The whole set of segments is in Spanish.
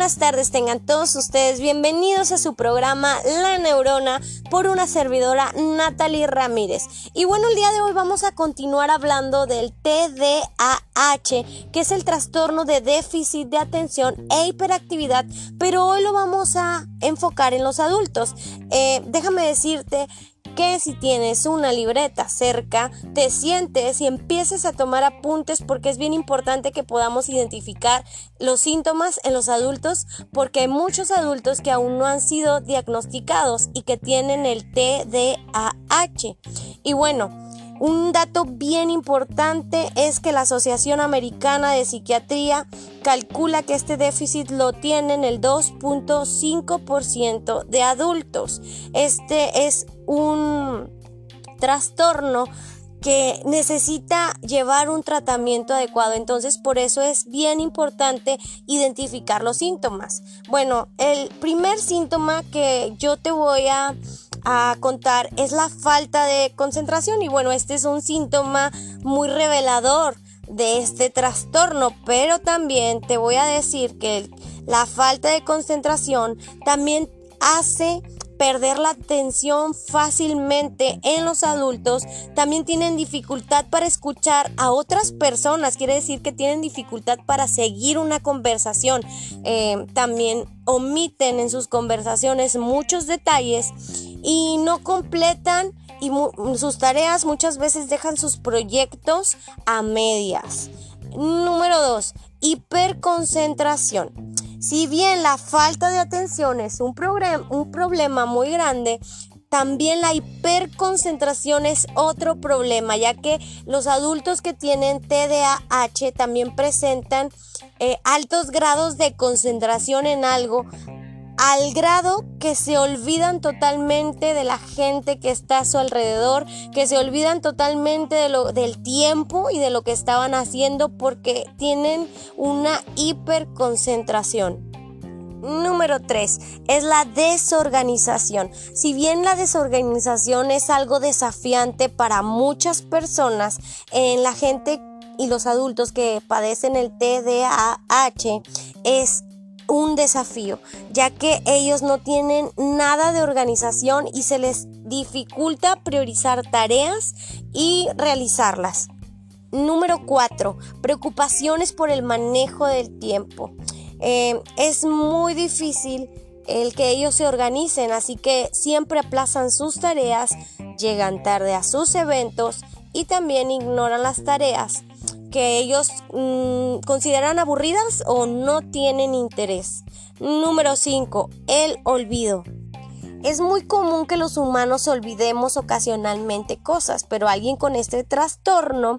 buenas tardes tengan todos ustedes. Bienvenidos a su programa La Neurona por una servidora Natalie Ramírez. Y bueno, el día de hoy vamos a continuar hablando del TDAH, que es el trastorno de déficit de atención e hiperactividad, pero hoy lo vamos a enfocar en los adultos. Eh, déjame decirte que si tienes una libreta cerca, te sientes y empieces a tomar apuntes porque es bien importante que podamos identificar los síntomas en los adultos porque hay muchos adultos que aún no han sido diagnosticados y que tienen el TDAH. Y bueno, un dato bien importante es que la Asociación Americana de Psiquiatría calcula que este déficit lo tienen el 2.5% de adultos. Este es un trastorno que necesita llevar un tratamiento adecuado. Entonces, por eso es bien importante identificar los síntomas. Bueno, el primer síntoma que yo te voy a a contar es la falta de concentración. Y bueno, este es un síntoma muy revelador de este trastorno, pero también te voy a decir que la falta de concentración también hace perder la atención fácilmente en los adultos, también tienen dificultad para escuchar a otras personas, quiere decir que tienen dificultad para seguir una conversación, eh, también omiten en sus conversaciones muchos detalles y no completan y sus tareas muchas veces dejan sus proyectos a medias. Número 2. Hiperconcentración. Si bien la falta de atención es un, un problema muy grande, también la hiperconcentración es otro problema, ya que los adultos que tienen TDAH también presentan eh, altos grados de concentración en algo, al grado que se olvidan totalmente de la gente que está a su alrededor, que se olvidan totalmente de lo, del tiempo y de lo que estaban haciendo porque tienen una hiperconcentración. Número 3 es la desorganización. Si bien la desorganización es algo desafiante para muchas personas, en la gente y los adultos que padecen el TDAH es un desafío, ya que ellos no tienen nada de organización y se les dificulta priorizar tareas y realizarlas. Número 4. Preocupaciones por el manejo del tiempo. Eh, es muy difícil el que ellos se organicen, así que siempre aplazan sus tareas, llegan tarde a sus eventos y también ignoran las tareas que ellos mm, consideran aburridas o no tienen interés. Número 5. El olvido. Es muy común que los humanos olvidemos ocasionalmente cosas, pero alguien con este trastorno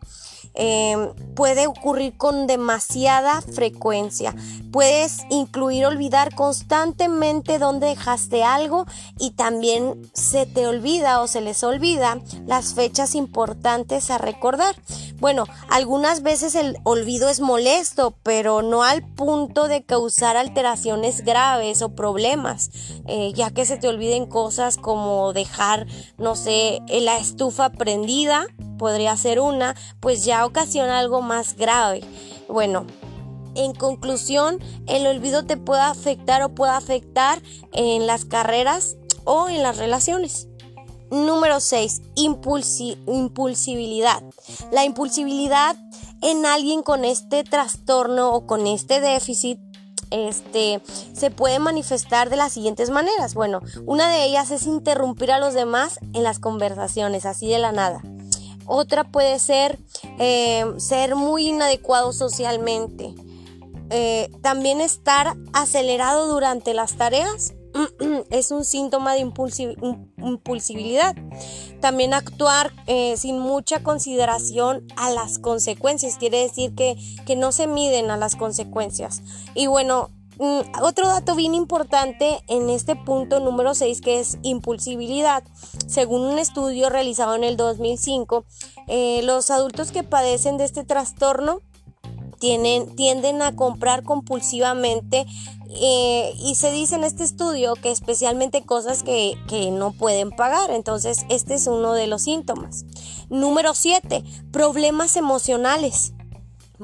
eh, puede ocurrir con demasiada frecuencia. Puedes incluir olvidar constantemente dónde dejaste algo y también se te olvida o se les olvida las fechas importantes a recordar. Bueno, algunas veces el olvido es molesto, pero no al punto de causar alteraciones graves o problemas, eh, ya que se te olviden cosas como dejar, no sé, la estufa prendida, podría ser una, pues ya ocasiona algo más grave. Bueno, en conclusión, el olvido te puede afectar o puede afectar en las carreras o en las relaciones. Número 6. impulsibilidad. La impulsibilidad en alguien con este trastorno o con este déficit este, se puede manifestar de las siguientes maneras. Bueno, una de ellas es interrumpir a los demás en las conversaciones, así de la nada. Otra puede ser eh, ser muy inadecuado socialmente. Eh, también estar acelerado durante las tareas es un síntoma de impulsibilidad. También actuar eh, sin mucha consideración a las consecuencias, quiere decir que, que no se miden a las consecuencias. Y bueno, mm, otro dato bien importante en este punto número 6 que es impulsibilidad. Según un estudio realizado en el 2005, eh, los adultos que padecen de este trastorno tienen, tienden a comprar compulsivamente eh, y se dice en este estudio que especialmente cosas que, no pueden pagar. Entonces, este es uno de los síntomas. Número 7. Problemas emocionales.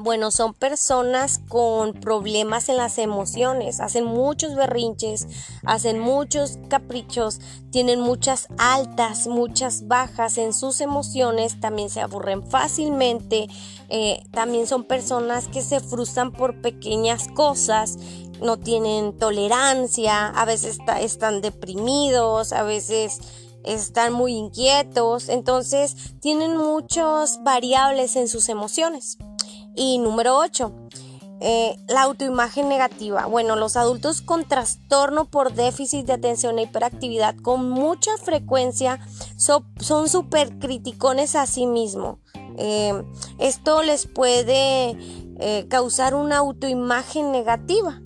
Bueno, son personas con problemas en las emociones, hacen muchos berrinches, hacen muchos caprichos, tienen muchas altas, muchas bajas en sus emociones, también se aburren fácilmente, eh, también son personas que se frustran por pequeñas cosas, no tienen tolerancia, a veces están deprimidos, a veces están muy inquietos, entonces tienen muchas variables en sus emociones. Y número 8. Eh, la autoimagen negativa. Bueno, los adultos con trastorno por déficit de atención e hiperactividad con mucha frecuencia son súper criticones a sí mismos. Eh, esto les puede eh, causar una autoimagen negativa.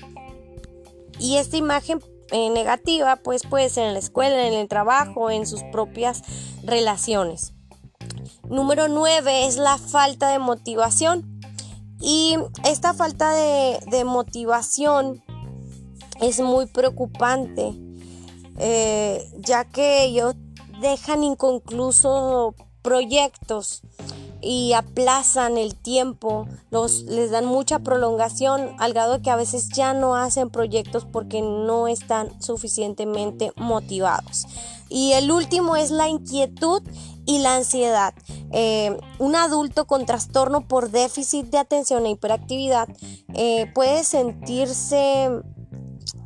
Y esta imagen negativa pues puede ser en la escuela, en el trabajo, en sus propias relaciones. Número 9 es la falta de motivación. Y esta falta de, motivación es muy preocupante, eh, ya que ellos dejan inconclusos proyectos y aplazan el tiempo, los, les dan mucha prolongación al grado de que a veces ya no hacen proyectos porque no están suficientemente motivados. Y el último es la inquietud y la ansiedad. Eh, un adulto con trastorno por déficit de atención e hiperactividad eh, puede sentirse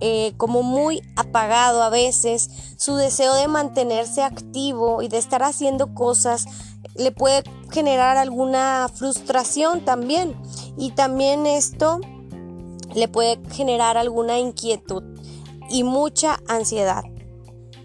eh, como muy apagado a veces, su deseo de mantenerse activo y de estar haciendo cosas le puede generar alguna frustración también y también esto le puede generar alguna inquietud y mucha ansiedad.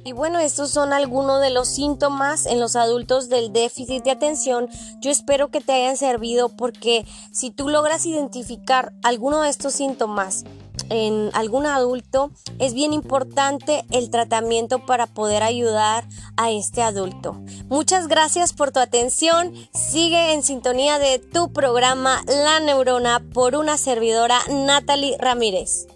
Y bueno, estos son algunos de los síntomas en los adultos del déficit de atención. Yo espero que te hayan servido porque si tú logras identificar alguno de estos síntomas en algún adulto, es bien importante el tratamiento para poder ayudar a este adulto. Muchas gracias por tu atención. Sigue en sintonía de tu programa La Neurona por una servidora Natalie Ramírez.